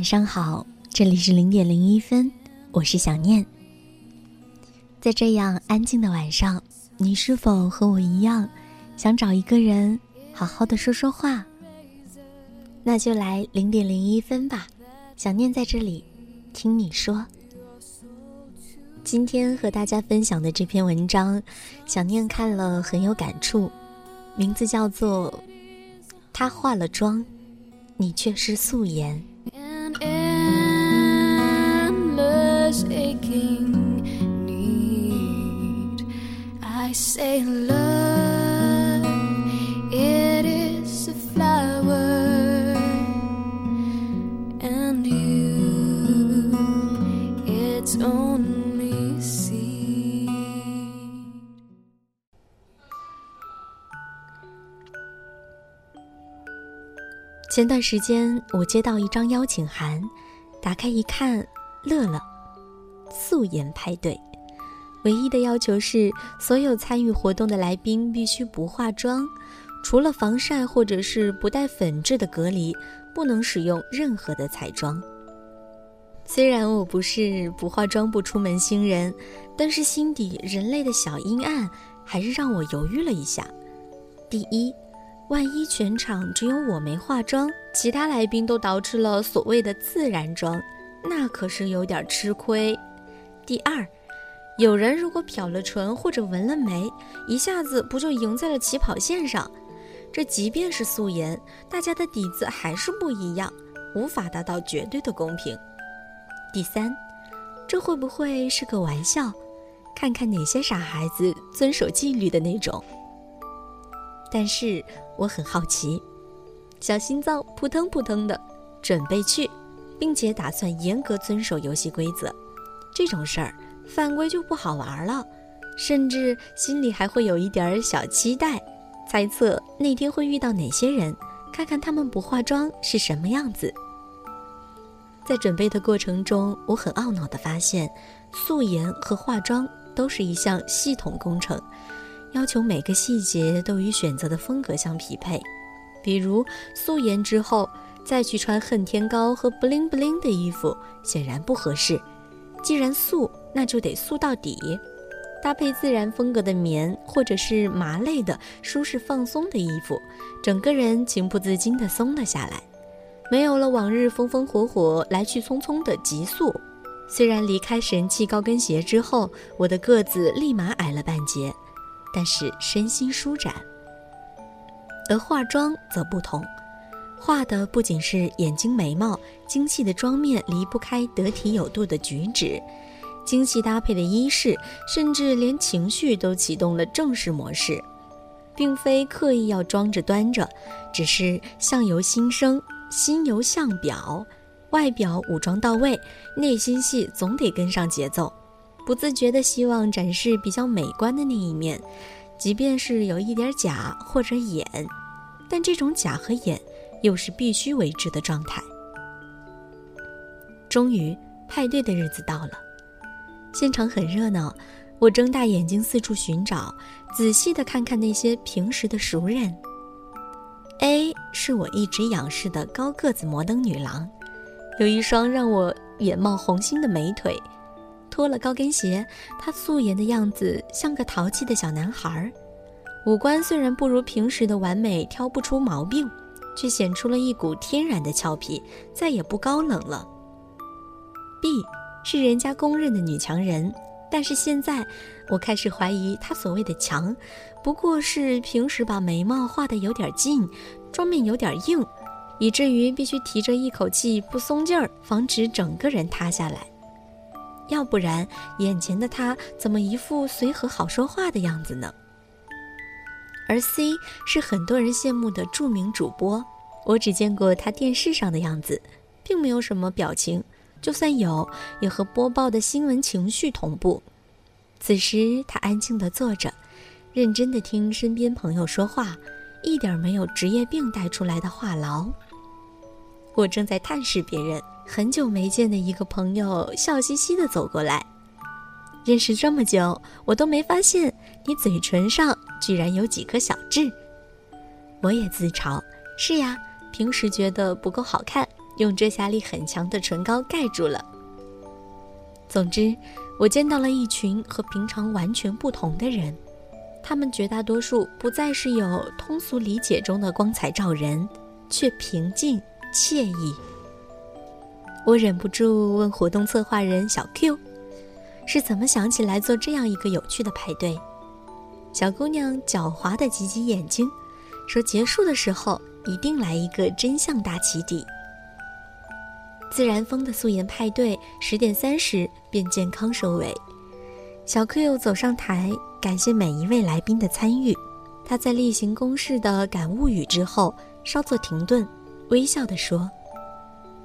晚上好，这里是零点零一分，我是小念。在这样安静的晚上，你是否和我一样，想找一个人好好的说说话？那就来零点零一分吧，想念在这里，听你说。今天和大家分享的这篇文章，想念看了很有感触，名字叫做《他化了妆，你却是素颜》。Endless aching need. I say love, it is a flower, and you, it's only seed. 前段时间我接到一张邀请函，打开一看，乐了。素颜派对，唯一的要求是所有参与活动的来宾必须不化妆，除了防晒或者是不带粉质的隔离，不能使用任何的彩妆。虽然我不是不化妆不出门星人，但是心底人类的小阴暗还是让我犹豫了一下。第一，万一全场只有我没化妆，其他来宾都捯饬了所谓的自然妆，那可是有点吃亏。第二，有人如果漂了唇或者纹了眉，一下子不就赢在了起跑线上？这即便是素颜，大家的底子还是不一样，无法达到绝对的公平。第三，这会不会是个玩笑？看看哪些傻孩子遵守纪律的那种。但是我很好奇，小心脏扑腾扑腾的，准备去，并且打算严格遵守游戏规则。这种事儿犯规就不好玩了，甚至心里还会有一点小期待，猜测那天会遇到哪些人，看看他们不化妆是什么样子。在准备的过程中，我很懊恼地发现，素颜和化妆都是一项系统工程。要求每个细节都与选择的风格相匹配，比如素颜之后再去穿恨天高和 bling bling 的衣服，显然不合适。既然素，那就得素到底，搭配自然风格的棉或者是麻类的舒适放松的衣服，整个人情不自禁地松了下来，没有了往日风风火火来去匆匆的急速。虽然离开神器高跟鞋之后，我的个子立马矮了半截。但是身心舒展，而化妆则不同，画的不仅是眼睛、眉毛，精细的妆面离不开得体有度的举止，精细搭配的衣饰，甚至连情绪都启动了正式模式，并非刻意要装着端着，只是相由心生，心由相表，外表武装到位，内心戏总得跟上节奏。不自觉地希望展示比较美观的那一面，即便是有一点假或者演，但这种假和演又是必须为之的状态。终于，派对的日子到了，现场很热闹，我睁大眼睛四处寻找，仔细地看看那些平时的熟人。A 是我一直仰视的高个子摩登女郎，有一双让我眼冒红星的美腿。脱了高跟鞋，她素颜的样子像个淘气的小男孩儿，五官虽然不如平时的完美，挑不出毛病，却显出了一股天然的俏皮，再也不高冷了。B 是人家公认的女强人，但是现在我开始怀疑她所谓的强，不过是平时把眉毛画得有点近，妆面有点硬，以至于必须提着一口气不松劲儿，防止整个人塌下来。要不然眼前的他怎么一副随和好说话的样子呢？而 C 是很多人羡慕的著名主播，我只见过他电视上的样子，并没有什么表情，就算有，也和播报的新闻情绪同步。此时他安静地坐着，认真地听身边朋友说话，一点没有职业病带出来的话痨。我正在探视别人。很久没见的一个朋友笑嘻嘻地走过来，认识这么久，我都没发现你嘴唇上居然有几颗小痣。我也自嘲：是呀，平时觉得不够好看，用遮瑕力很强的唇膏盖住了。总之，我见到了一群和平常完全不同的人，他们绝大多数不再是有通俗理解中的光彩照人，却平静惬意。我忍不住问活动策划人小 Q：“ 是怎么想起来做这样一个有趣的派对？”小姑娘狡猾地挤挤眼睛，说：“结束的时候一定来一个真相大起底。”自然风的素颜派对十点三十便健康收尾。小 Q 走上台，感谢每一位来宾的参与。他在例行公事的感悟语之后稍作停顿，微笑地说。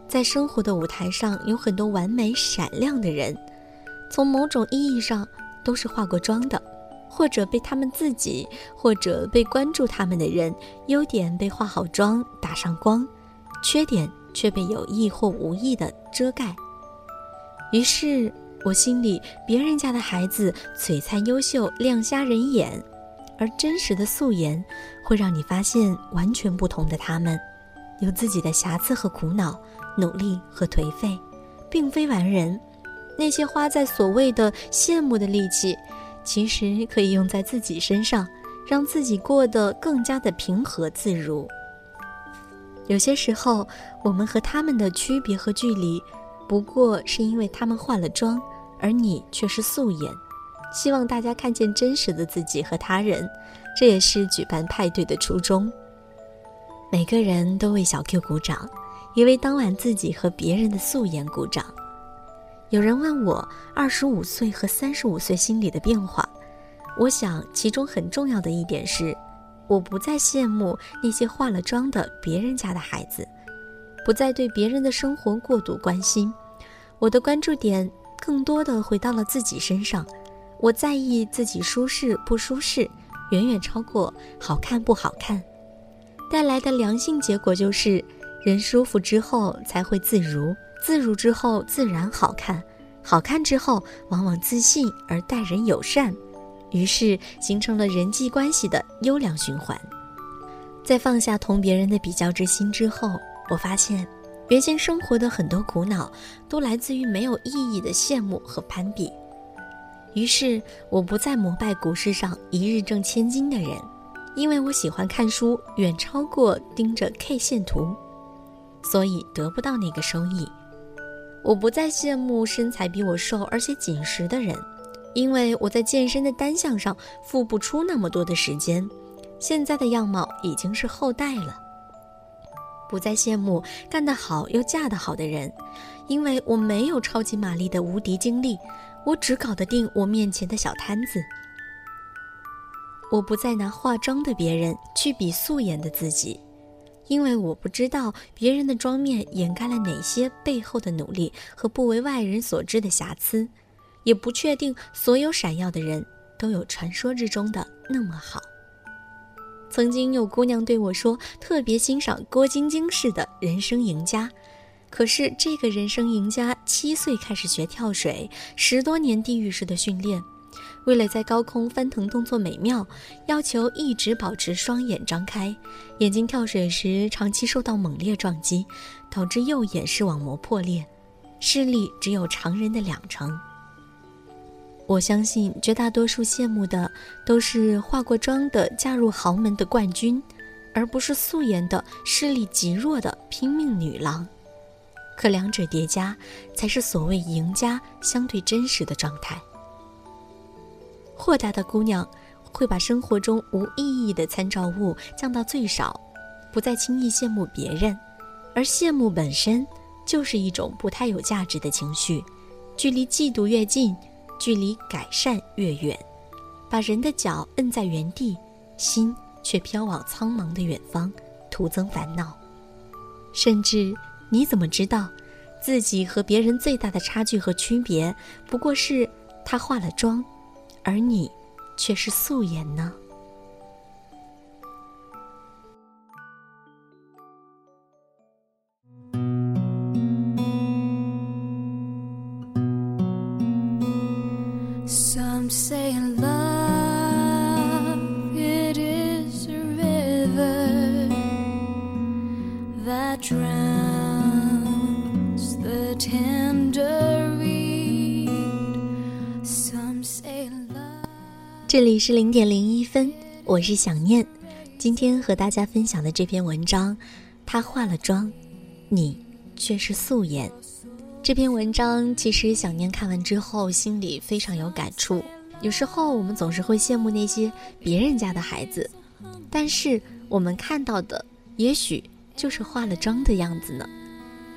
在生活的舞台上，有很多完美闪亮的人，从某种意义上都是化过妆的，或者被他们自己，或者被关注他们的人，优点被化好妆打上光，缺点却被有意或无意的遮盖。于是我心里，别人家的孩子璀璨优秀，亮瞎人眼，而真实的素颜，会让你发现完全不同的他们，有自己的瑕疵和苦恼。努力和颓废，并非完人。那些花在所谓的羡慕的力气，其实可以用在自己身上，让自己过得更加的平和自如。有些时候，我们和他们的区别和距离，不过是因为他们化了妆，而你却是素颜。希望大家看见真实的自己和他人，这也是举办派对的初衷。每个人都为小 Q 鼓掌。也为当晚自己和别人的素颜鼓掌。有人问我二十五岁和三十五岁心里的变化，我想其中很重要的一点是，我不再羡慕那些化了妆的别人家的孩子，不再对别人的生活过度关心，我的关注点更多的回到了自己身上。我在意自己舒适不舒适，远远超过好看不好看。带来的良性结果就是。人舒服之后才会自如，自如之后自然好看，好看之后往往自信而待人友善，于是形成了人际关系的优良循环。在放下同别人的比较之心之后，我发现，原先生活的很多苦恼都来自于没有意义的羡慕和攀比。于是我不再膜拜股市上一日挣千金的人，因为我喜欢看书远超过盯着 K 线图。所以得不到那个收益。我不再羡慕身材比我瘦而且紧实的人，因为我在健身的单项上付不出那么多的时间。现在的样貌已经是后代了。不再羡慕干得好又嫁得好的人，因为我没有超级玛丽的无敌精力，我只搞得定我面前的小摊子。我不再拿化妆的别人去比素颜的自己。因为我不知道别人的妆面掩盖了哪些背后的努力和不为外人所知的瑕疵，也不确定所有闪耀的人都有传说之中的那么好。曾经有姑娘对我说，特别欣赏郭晶晶式的人生赢家，可是这个人生赢家七岁开始学跳水，十多年地狱式的训练。为了在高空翻腾动作美妙，要求一直保持双眼张开，眼睛跳水时长期受到猛烈撞击，导致右眼视网膜破裂，视力只有常人的两成。我相信绝大多数羡慕的都是化过妆的嫁入豪门的冠军，而不是素颜的视力极弱的拼命女郎。可两者叠加，才是所谓赢家相对真实的状态。豁达的姑娘会把生活中无意义的参照物降到最少，不再轻易羡慕别人，而羡慕本身就是一种不太有价值的情绪，距离嫉妒越近，距离改善越远。把人的脚摁在原地，心却飘往苍茫的远方，徒增烦恼。甚至，你怎么知道，自己和别人最大的差距和区别，不过是他化了妆，而你却是素颜呢？这里是零点零一分，我是想念。今天和大家分享的这篇文章，他化了妆，你却是素颜。这篇文章其实想念看完之后心里非常有感触。有时候我们总是会羡慕那些别人家的孩子，但是我们看到的也许就是化了妆的样子呢。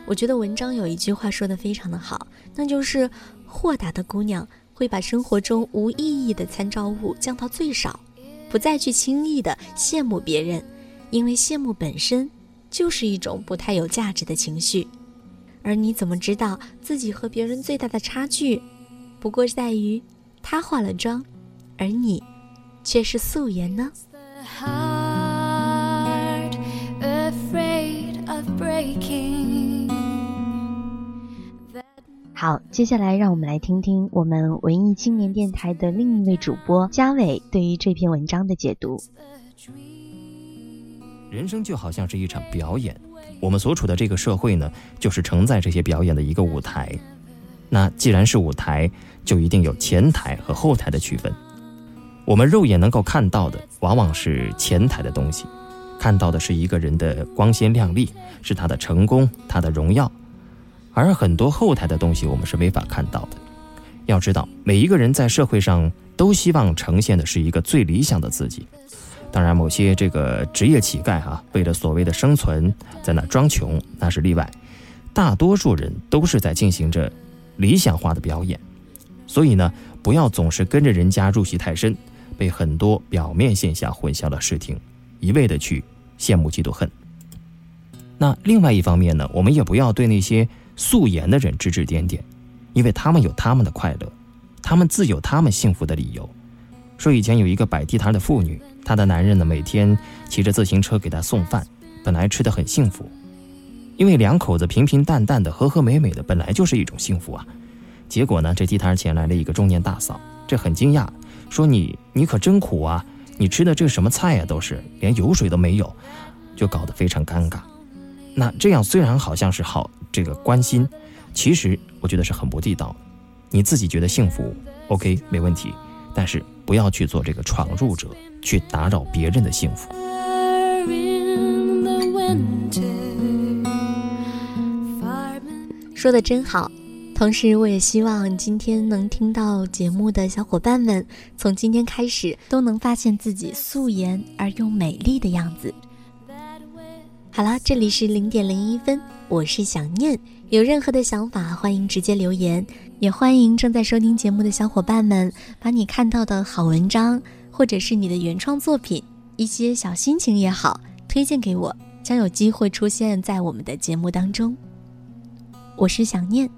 我觉得文章有一句话说的非常的好，那就是豁达的姑娘。会把生活中无意义的参照物降到最少，不再去轻易的羡慕别人，因为羡慕本身就是一种不太有价值的情绪。而你怎么知道自己和别人最大的差距，不过在于他化了妆，而你却是素颜呢？好，接下来让我们来听听我们文艺青年电台的另一位主播嘉伟对于这篇文章的解读。人生就好像是一场表演，我们所处的这个社会呢，就是承载这些表演的一个舞台。那既然是舞台，就一定有前台和后台的区分。我们肉眼能够看到的，往往是前台的东西，看到的是一个人的光鲜亮丽，是他的成功，他的荣耀。而很多后台的东西，我们是没法看到的。要知道，每一个人在社会上都希望呈现的是一个最理想的自己。当然，某些这个职业乞丐哈，为了所谓的生存，在那装穷，那是例外。大多数人都是在进行着理想化的表演。所以呢，不要总是跟着人家入戏太深，被很多表面现象混淆了视听，一味的去羡慕、嫉妒、恨。那另外一方面呢，我们也不要对那些。素颜的人指指点点，因为他们有他们的快乐，他们自有他们幸福的理由。说以前有一个摆地摊的妇女，她的男人呢每天骑着自行车给她送饭，本来吃的很幸福，因为两口子平平淡淡的、和和美美的，本来就是一种幸福啊。结果呢，这地摊前来了一个中年大嫂，这很惊讶，说你你可真苦啊，你吃的这什么菜呀，都是连油水都没有，就搞得非常尴尬。那这样虽然好像是好。这个关心，其实我觉得是很不地道。你自己觉得幸福，OK，没问题，但是不要去做这个闯入者，去打扰别人的幸福。说的真好，同时我也希望今天能听到节目的小伙伴们，从今天开始都能发现自己素颜而又美丽的样子。好了，这里是零点零一分。我是想念，有任何的想法，欢迎直接留言，也欢迎正在收听节目的小伙伴们，把你看到的好文章，或者是你的原创作品，一些小心情也好，推荐给我，将有机会出现在我们的节目当中。我是想念，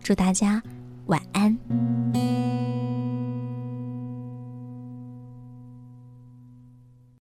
祝大家晚安。